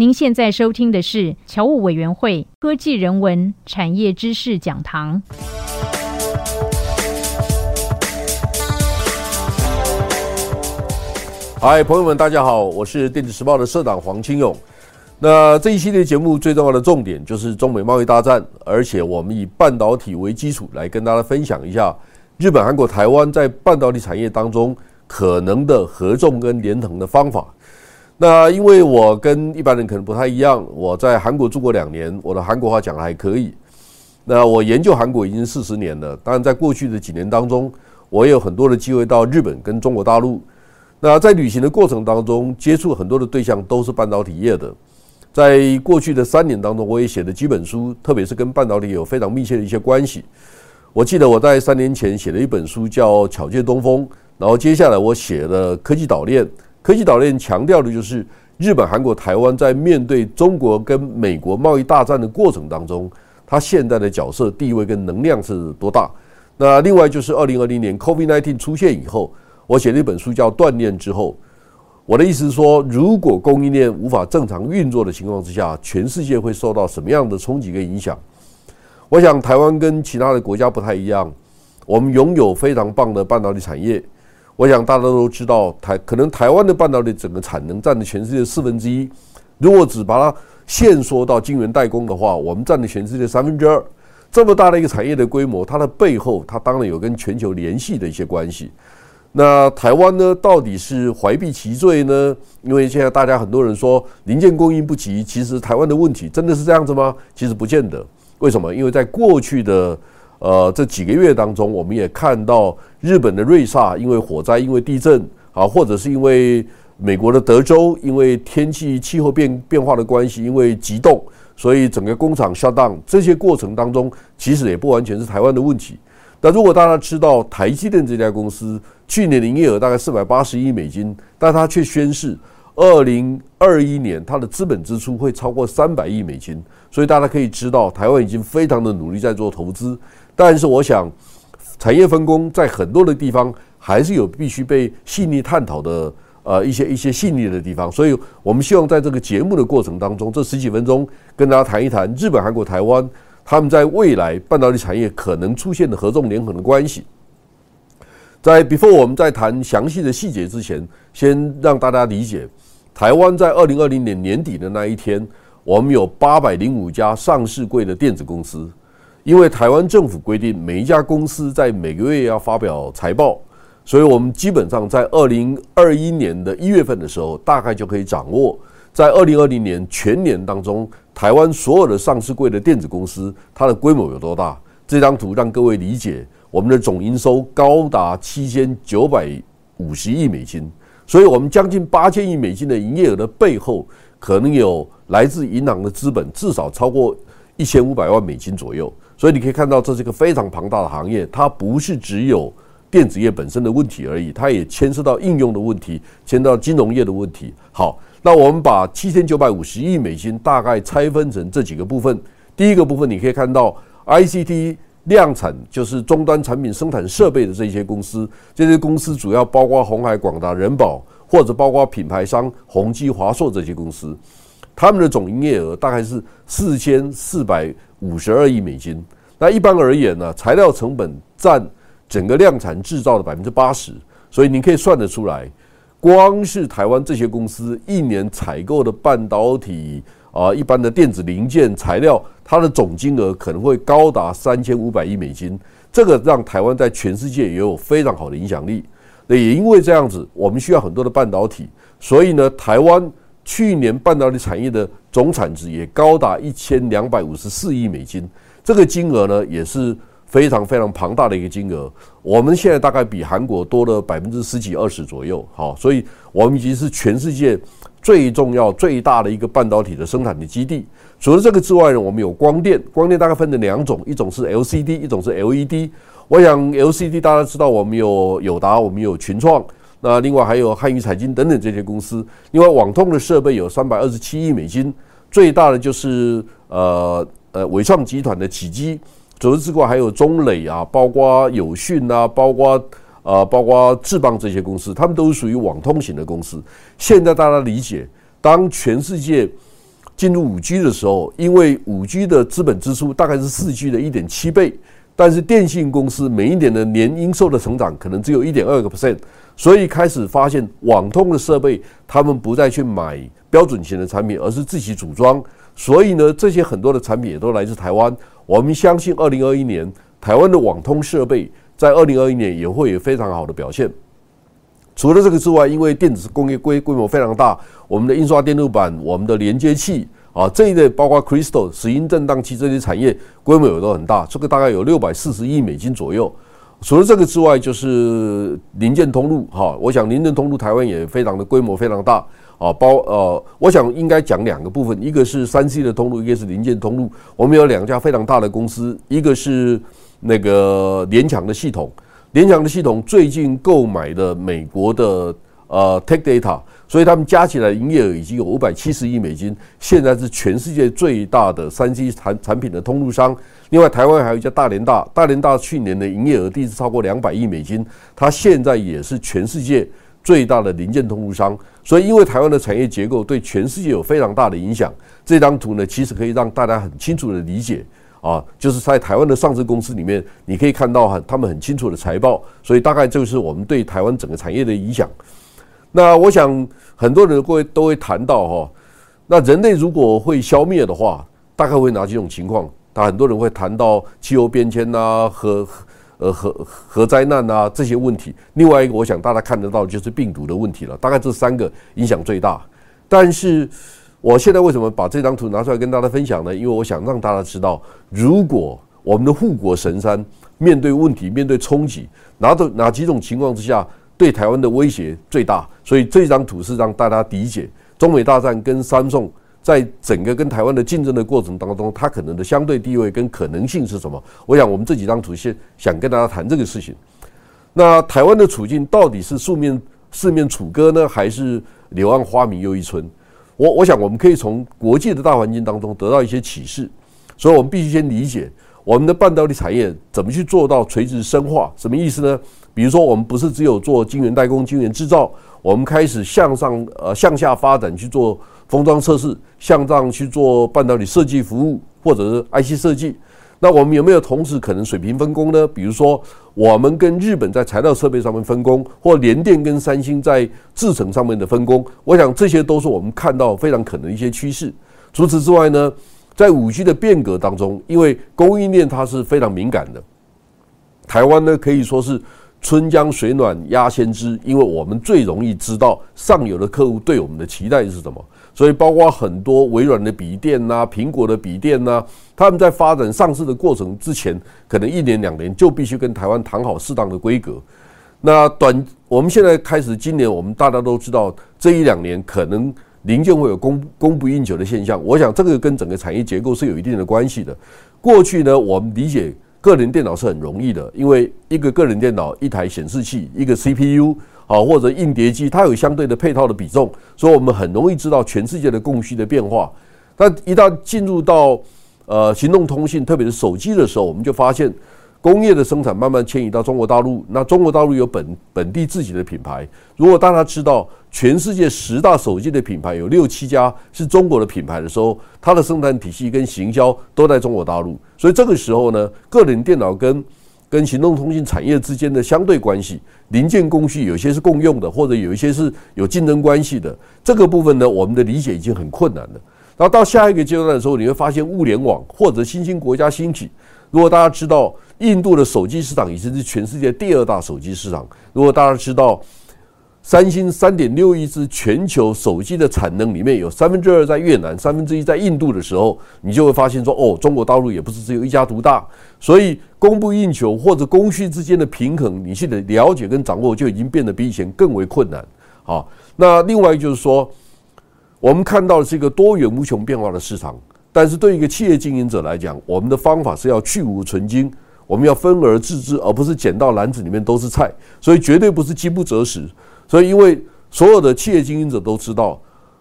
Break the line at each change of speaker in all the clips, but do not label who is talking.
您现在收听的是侨务委员会科技人文产业知识讲堂。
嗨，朋友们，大家好，我是电子时报的社长黄清勇。那这一系列节目最重要的重点就是中美贸易大战，而且我们以半导体为基础来跟大家分享一下日本、韩国、台湾在半导体产业当中可能的合纵跟连横的方法。那因为我跟一般人可能不太一样，我在韩国住过两年，我的韩国话讲的还可以。那我研究韩国已经四十年了，当然在过去的几年当中，我也有很多的机会到日本跟中国大陆。那在旅行的过程当中，接触很多的对象都是半导体业的。在过去的三年当中，我也写了几本书，特别是跟半导体有非常密切的一些关系。我记得我在三年前写了一本书叫《巧借东风》，然后接下来我写了《科技岛链》。科技岛链强调的就是日本、韩国、台湾在面对中国跟美国贸易大战的过程当中，它现在的角色地位跟能量是多大。那另外就是二零二零年 COVID-19 出现以后，我写了一本书叫《断链之后》。我的意思是说，如果供应链无法正常运作的情况之下，全世界会受到什么样的冲击跟影响？我想台湾跟其他的国家不太一样，我们拥有非常棒的半导体产业。我想大家都知道，台可能台湾的半导体整个产能占了全世界四分之一。如果只把它限缩到晶圆代工的话，我们占了全世界三分之二。这么大的一个产业的规模，它的背后，它当然有跟全球联系的一些关系。那台湾呢，到底是怀璧其罪呢？因为现在大家很多人说零件供应不齐，其实台湾的问题真的是这样子吗？其实不见得。为什么？因为在过去的。呃，这几个月当中，我们也看到日本的瑞萨因为火灾、因为地震啊，或者是因为美国的德州因为天气气候变变化的关系，因为急冻，所以整个工厂 shut down。这些过程当中，其实也不完全是台湾的问题。那如果大家知道台积电这家公司去年的营业额大概四百八十亿美金，但它却宣示二零二一年它的资本支出会超过三百亿美金，所以大家可以知道，台湾已经非常的努力在做投资。但是我想，产业分工在很多的地方还是有必须被细腻探讨的，呃，一些一些细腻的地方。所以我们希望在这个节目的过程当中，这十几分钟跟大家谈一谈日本、韩国、台湾他们在未来半导体产业可能出现的合纵连横的关系。在 before 我们在谈详细的细节之前，先让大家理解，台湾在二零二零年年底的那一天，我们有八百零五家上市柜的电子公司。因为台湾政府规定每一家公司在每个月要发表财报，所以我们基本上在二零二一年的一月份的时候，大概就可以掌握在二零二零年全年当中，台湾所有的上市柜的电子公司它的规模有多大。这张图让各位理解，我们的总营收高达七千九百五十亿美金，所以我们将近八千亿美金的营业额的背后，可能有来自银行的资本至少超过一千五百万美金左右。所以你可以看到，这是一个非常庞大的行业，它不是只有电子业本身的问题而已，它也牵涉到应用的问题，牵涉到金融业的问题。好，那我们把七千九百五十亿美金大概拆分成这几个部分。第一个部分你可以看到，ICT 量产就是终端产品生产设备的这些公司，这些公司主要包括红海、广达、人保，或者包括品牌商宏基、华硕这些公司，他们的总营业额大概是四千四百。五十二亿美金。那一般而言呢，材料成本占整个量产制造的百分之八十，所以你可以算得出来，光是台湾这些公司一年采购的半导体啊，一般的电子零件材料，它的总金额可能会高达三千五百亿美金。这个让台湾在全世界也有非常好的影响力。那也因为这样子，我们需要很多的半导体，所以呢，台湾。去年半导体产业的总产值也高达一千两百五十四亿美金，这个金额呢也是非常非常庞大的一个金额。我们现在大概比韩国多了百分之十几二十左右，好，所以我们已经是全世界最重要最大的一个半导体的生产的基地。除了这个之外呢，我们有光电，光电大概分成两种，一种是 LCD，一种是 LED。我想 LCD 大家知道，我们有友达，我们有群创。那另外还有汉语彩金等等这些公司，另外网通的设备有三百二十七亿美金，最大的就是呃呃伟创集团的启基，除此之外还有中磊啊，包括友讯啊，包括呃包括智邦这些公司，他们都是属于网通型的公司。现在大家理解，当全世界进入五 G 的时候，因为五 G 的资本支出大概是四 G 的一点七倍，但是电信公司每一年的年营收的成长可能只有一点二个 percent，所以开始发现网通的设备，他们不再去买标准型的产品，而是自己组装。所以呢，这些很多的产品也都来自台湾。我们相信，二零二一年台湾的网通设备在二零二一年也会有非常好的表现。除了这个之外，因为电子工业规规模非常大，我们的印刷电路板、我们的连接器啊这一类，包括 Crystal 石英振荡器这些产业规模也都很大，这个大概有六百四十亿美金左右。除了这个之外，就是零件通路哈，我想零件通路台湾也非常的规模非常大啊，包呃，我想应该讲两个部分，一个是三 C 的通路，一个是零件通路。我们有两家非常大的公司，一个是那个联强的系统。联强的系统最近购买的美国的呃 Tech Data，所以他们加起来营业额已经有五百七十亿美金，现在是全世界最大的三 C 产产品的通路商。另外，台湾还有一家大连大，大连大去年的营业额第一次超过两百亿美金，它现在也是全世界最大的零件通路商。所以，因为台湾的产业结构对全世界有非常大的影响，这张图呢，其实可以让大家很清楚的理解。啊，就是在台湾的上市公司里面，你可以看到很他们很清楚的财报，所以大概就是我们对台湾整个产业的影响。那我想很多人会都会谈到哈，那人类如果会消灭的话，大概会哪几种情况？他很多人会谈到气候变迁呐、核呃核核灾难呐这些问题。另外一个，我想大家看得到就是病毒的问题了。大概这三个影响最大，但是。我现在为什么把这张图拿出来跟大家分享呢？因为我想让大家知道，如果我们的护国神山面对问题、面对冲击，哪种哪几种情况之下对台湾的威胁最大？所以这张图是让大家理解中美大战跟三宋在整个跟台湾的竞争的过程当中，它可能的相对地位跟可能性是什么？我想我们这几张图先想跟大家谈这个事情。那台湾的处境到底是四面四面楚歌呢，还是柳暗花明又一村？我我想，我们可以从国际的大环境当中得到一些启示，所以我们必须先理解我们的半导体产业怎么去做到垂直深化。什么意思呢？比如说，我们不是只有做晶圆代工、晶圆制造，我们开始向上呃向下发展去做封装测试，向上去做半导体设计服务或者是 IC 设计。那我们有没有同时可能水平分工呢？比如说，我们跟日本在材料设备上面分工，或联电跟三星在制程上面的分工，我想这些都是我们看到非常可能一些趋势。除此之外呢，在五 G 的变革当中，因为供应链它是非常敏感的，台湾呢可以说是春江水暖鸭先知，因为我们最容易知道上游的客户对我们的期待是什么。所以，包括很多微软的笔电呐、苹果的笔电呐，他们在发展上市的过程之前，可能一年两年就必须跟台湾谈好适当的规格。那短，我们现在开始，今年我们大家都知道，这一两年可能零件会有供供不应求的现象。我想，这个跟整个产业结构是有一定的关系的。过去呢，我们理解个人电脑是很容易的，因为一个个人电脑、一台显示器、一个 CPU。好，或者硬碟机，它有相对的配套的比重，所以我们很容易知道全世界的供需的变化。但一旦进入到呃行动通信，特别是手机的时候，我们就发现工业的生产慢慢迁移到中国大陆。那中国大陆有本本地自己的品牌。如果大家知道全世界十大手机的品牌有六七家是中国的品牌的时候，它的生产体系跟行销都在中国大陆。所以这个时候呢，个人电脑跟跟行动通信产业之间的相对关系，零件工序有些是共用的，或者有一些是有竞争关系的。这个部分呢，我们的理解已经很困难了。然后到下一个阶段的时候，你会发现物联网或者新兴国家兴起。如果大家知道，印度的手机市场已经是全世界第二大手机市场。如果大家知道，三星三点六亿只全球手机的产能里面有三分之二在越南，三分之一在印度的时候，你就会发现说，哦，中国大陆也不是只有一家独大，所以供不应求或者供需之间的平衡，你去的了解跟掌握就已经变得比以前更为困难。好，那另外就是说，我们看到的是一个多元无穷变化的市场，但是对一个企业经营者来讲，我们的方法是要去无存精，我们要分而治之，而不是捡到篮子里面都是菜，所以绝对不是饥不择食。所以，因为所有的企业经营者都知道，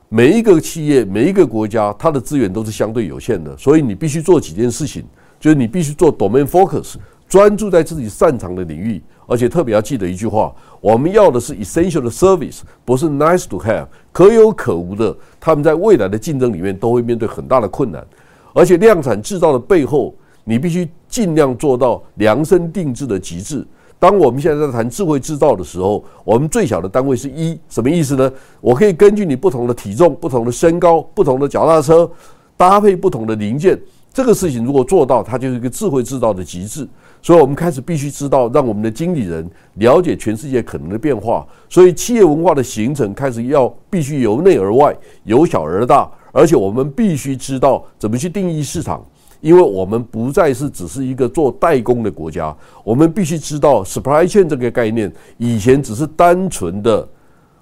每一个企业、每一个国家，它的资源都是相对有限的，所以你必须做几件事情，就是你必须做 domain focus，专注在自己擅长的领域，而且特别要记得一句话：我们要的是 essential service，不是 nice to have，可有可无的。他们在未来的竞争里面都会面对很大的困难，而且量产制造的背后，你必须尽量做到量身定制的极致。当我们现在在谈智慧制造的时候，我们最小的单位是一，什么意思呢？我可以根据你不同的体重、不同的身高、不同的脚踏车，搭配不同的零件。这个事情如果做到，它就是一个智慧制造的极致。所以，我们开始必须知道，让我们的经理人了解全世界可能的变化。所以，企业文化的形成开始要必须由内而外，由小而大，而且我们必须知道怎么去定义市场。因为我们不再是只是一个做代工的国家，我们必须知道 supply chain 这个概念，以前只是单纯的，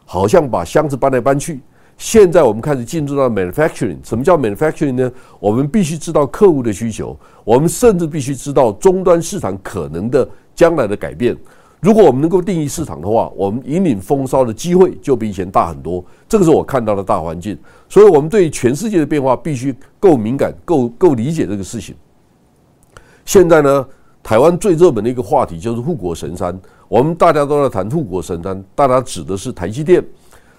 好像把箱子搬来搬去。现在我们开始进入到 manufacturing。什么叫 manufacturing 呢？我们必须知道客户的需求，我们甚至必须知道终端市场可能的将来的改变。如果我们能够定义市场的话，我们引领风骚的机会就比以前大很多。这个是我看到的大环境，所以我们对全世界的变化必须够敏感、够够理解这个事情。现在呢，台湾最热门的一个话题就是护国神山，我们大家都在谈护国神山，大家指的是台积电。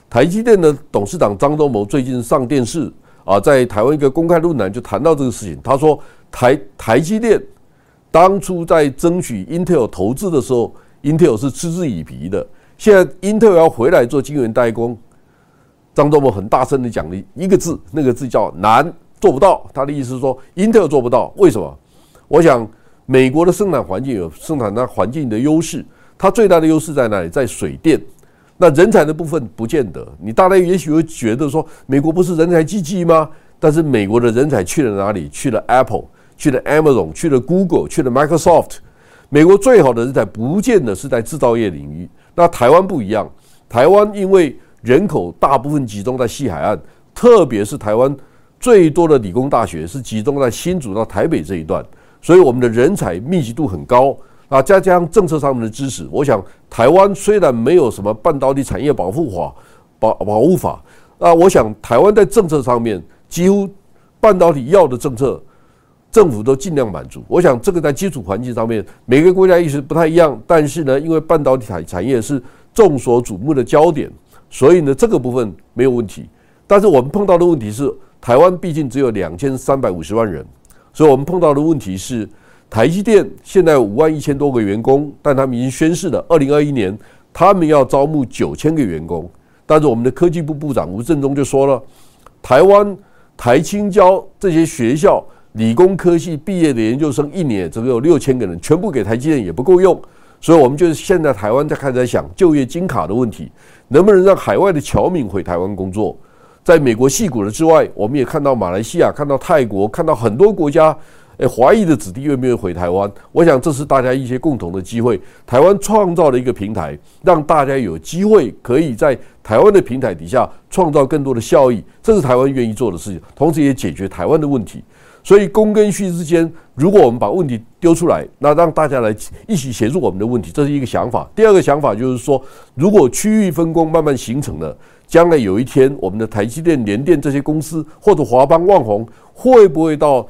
台积电的董事长张忠谋最近上电视啊，在台湾一个公开论坛就谈到这个事情，他说台台积电当初在争取 Intel 投资的时候。Intel 是嗤之以鼻的，现在 Intel 要回来做晶圆代工，张忠谋很大声的讲了一个字，那个字叫难，做不到。他的意思是说，Intel 做不到，为什么？我想美国的生产环境有生产它环境的优势，它最大的优势在哪里？在水电。那人才的部分不见得。你大家也许会觉得说，美国不是人才济济吗？但是美国的人才去了哪里？去了 Apple，去了 Amazon，去了 Google，去了 Microsoft。美国最好的人才不见得是在制造业领域，那台湾不一样。台湾因为人口大部分集中在西海岸，特别是台湾最多的理工大学是集中在新竹到台北这一段，所以我们的人才密集度很高啊。再加上政策上面的支持，我想台湾虽然没有什么半导体产业保护法保保护法啊，我想台湾在政策上面几乎半导体要的政策。政府都尽量满足。我想这个在基础环境上面，每个国家意识不太一样。但是呢，因为半导体产产业是众所瞩目的焦点，所以呢，这个部分没有问题。但是我们碰到的问题是，台湾毕竟只有两千三百五十万人，所以我们碰到的问题是，台积电现在五万一千多个员工，但他们已经宣誓了，二零二一年他们要招募九千个员工。但是我们的科技部部长吴振中就说了，台湾台青交这些学校。理工科系毕业的研究生一年只有六千个人，全部给台积电也不够用，所以我们就是现在台湾在开始在想就业金卡的问题，能不能让海外的侨民回台湾工作？在美国戏骨的之外，我们也看到马来西亚、看到泰国、看到很多国家，诶，华裔的子弟愿不愿意回台湾？我想这是大家一些共同的机会。台湾创造了一个平台，让大家有机会可以在台湾的平台底下创造更多的效益，这是台湾愿意做的事情，同时也解决台湾的问题。所以，供跟需之间，如果我们把问题丢出来，那让大家来一起协助我们的问题，这是一个想法。第二个想法就是说，如果区域分工慢慢形成了，将来有一天，我们的台积电、联电这些公司，或者华邦、旺宏，会不会到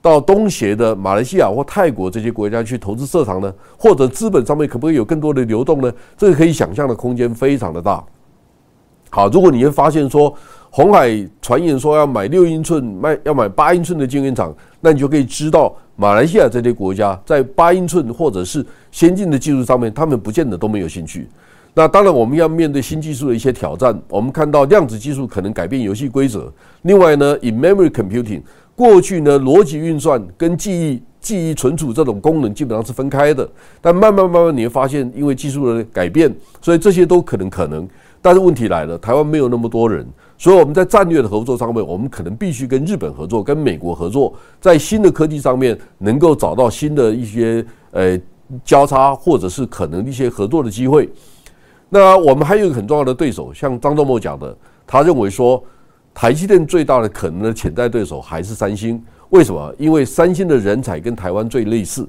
到东协的马来西亚或泰国这些国家去投资设厂呢？或者资本上面可不可以有更多的流动呢？这个可以想象的空间非常的大。好，如果你会发现说。红海传言说要买六英寸，卖要买八英寸的晶圆厂，那你就可以知道，马来西亚这些国家在八英寸或者是先进的技术上面，他们不见得都没有兴趣。那当然，我们要面对新技术的一些挑战。我们看到量子技术可能改变游戏规则。另外呢，in-memory computing，过去呢逻辑运算跟记忆、记忆存储这种功能基本上是分开的。但慢慢慢慢你会发现，因为技术的改变，所以这些都可能可能。但是问题来了，台湾没有那么多人。所以我们在战略的合作上面，我们可能必须跟日本合作，跟美国合作，在新的科技上面能够找到新的一些呃交叉，或者是可能一些合作的机会。那我们还有一个很重要的对手，像张忠谋讲的，他认为说台积电最大的可能的潜在对手还是三星。为什么？因为三星的人才跟台湾最类似，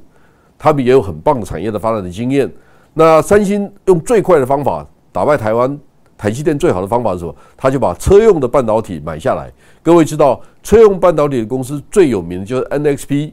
他们也有很棒的产业的发展的经验。那三星用最快的方法打败台湾。台积电最好的方法是什么？他就把车用的半导体买下来。各位知道，车用半导体的公司最有名的就是 NXP，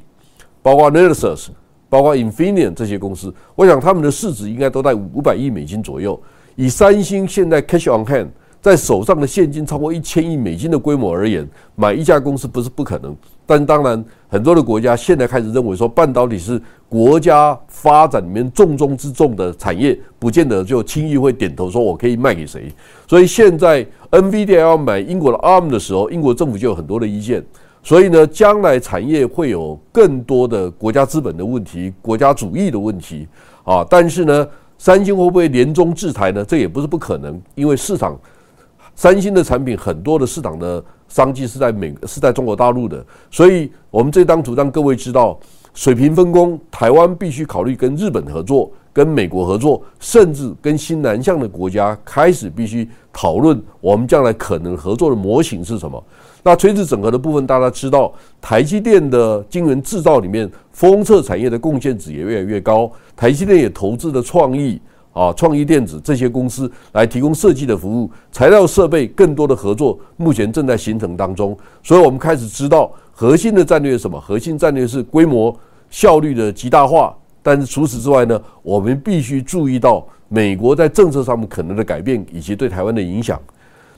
包括 n e r s u s 包括 Infineon 这些公司，我想他们的市值应该都在五百亿美金左右。以三星现在 cash on hand 在手上的现金超过一千亿美金的规模而言，买一家公司不是不可能。但当然，很多的国家现在开始认为说，半导体是国家发展里面重中之重的产业，不见得就轻易会点头说我可以卖给谁。所以现在 NVIDIA 买英国的 ARM 的时候，英国政府就有很多的意见。所以呢，将来产业会有更多的国家资本的问题、国家主义的问题啊。但是呢，三星会不会连中制裁呢？这也不是不可能，因为市场三星的产品很多的市场的商机是在美是在中国大陆的，所以我们这张图让各位知道水平分工，台湾必须考虑跟日本合作、跟美国合作，甚至跟新南向的国家开始必须讨论我们将来可能合作的模型是什么。那垂直整合的部分，大家知道，台积电的晶圆制造里面，封测产业的贡献值也越来越高。台积电也投资了创意啊、创意电子这些公司来提供设计的服务、材料设备，更多的合作目前正在形成当中。所以我们开始知道核心的战略是什么？核心战略是规模效率的极大化。但是除此之外呢，我们必须注意到美国在政策上面可能的改变以及对台湾的影响。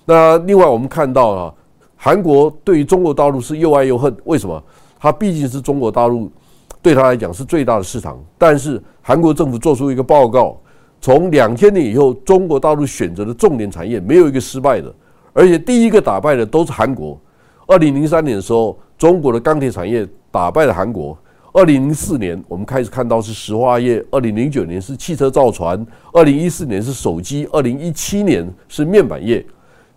那另外我们看到啊。韩国对于中国大陆是又爱又恨，为什么？它毕竟是中国大陆对他来讲是最大的市场。但是韩国政府做出一个报告，从两千年以后，中国大陆选择的重点产业没有一个失败的，而且第一个打败的都是韩国。二零零三年的时候，中国的钢铁产业打败了韩国；二零零四年，我们开始看到是石化业；二零零九年是汽车造船；二零一四年是手机；二零一七年是面板业。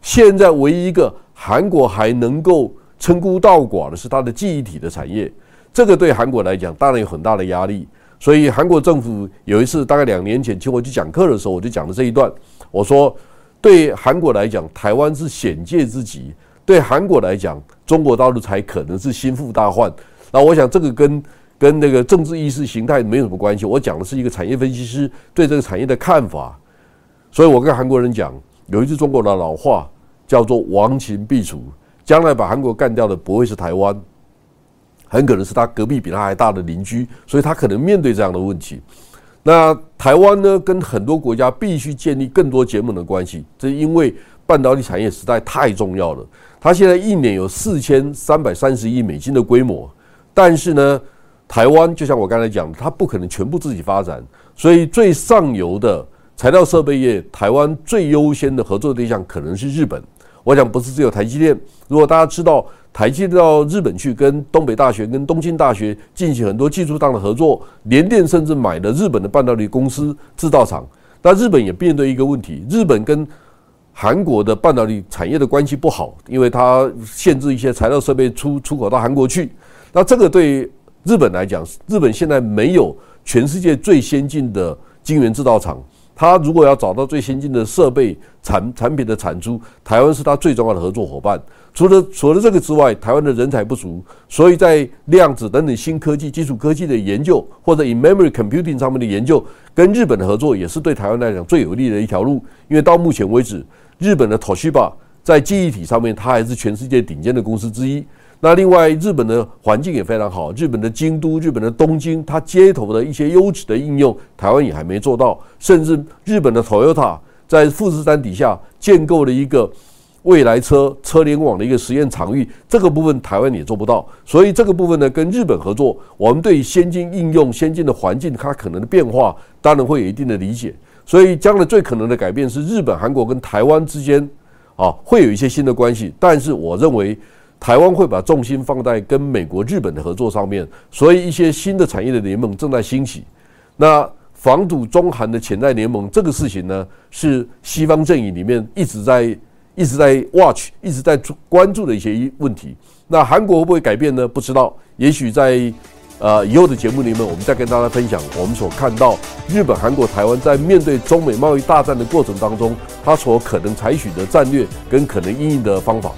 现在唯一一个。韩国还能够称孤道寡的是它的记忆体的产业，这个对韩国来讲当然有很大的压力。所以韩国政府有一次大概两年前请我去讲课的时候，我就讲了这一段。我说，对韩国来讲，台湾是险界之极；对韩国来讲，中国大陆才可能是心腹大患。那我想这个跟跟那个政治意识形态没有什么关系。我讲的是一个产业分析师对这个产业的看法。所以我跟韩国人讲，有一句中国的老话。叫做亡秦必楚，将来把韩国干掉的不会是台湾，很可能是他隔壁比他还大的邻居，所以他可能面对这样的问题。那台湾呢，跟很多国家必须建立更多结盟的关系，这因为半导体产业实在太重要了。它现在一年有四千三百三十亿美金的规模，但是呢，台湾就像我刚才讲，它不可能全部自己发展，所以最上游的材料设备业，台湾最优先的合作对象可能是日本。我想不是只有台积电。如果大家知道台积电到日本去跟东北大学、跟东京大学进行很多技术上的合作，联电甚至买了日本的半导体公司制造厂。但日本也面对一个问题：日本跟韩国的半导体产业的关系不好，因为它限制一些材料设备出出口到韩国去。那这个对日本来讲，日本现在没有全世界最先进的晶圆制造厂。他如果要找到最先进的设备产产品的产出，台湾是他最重要的合作伙伴。除了除了这个之外，台湾的人才不足，所以在量子等等新科技、基础科技的研究，或者以 memory computing 上面的研究，跟日本的合作也是对台湾来讲最有利的一条路。因为到目前为止，日本的 Toshiba 在记忆体上面，它还是全世界顶尖的公司之一。那另外，日本的环境也非常好。日本的京都、日本的东京，它街头的一些优质的应用，台湾也还没做到。甚至日本的 Toyota 在富士山底下建构了一个未来车车联网的一个实验场域，这个部分台湾也做不到。所以这个部分呢，跟日本合作，我们对先进应用、先进的环境它可能的变化，当然会有一定的理解。所以将来最可能的改变是日本、韩国跟台湾之间啊，会有一些新的关系。但是我认为。台湾会把重心放在跟美国、日本的合作上面，所以一些新的产业的联盟正在兴起。那防堵中韩的潜在联盟这个事情呢，是西方阵营里面一直在、一直在 watch、一直在关注的一些问题。那韩国会不会改变呢？不知道。也许在呃以后的节目里面，我们再跟大家分享我们所看到日本、韩国、台湾在面对中美贸易大战的过程当中，它所可能采取的战略跟可能应用的方法。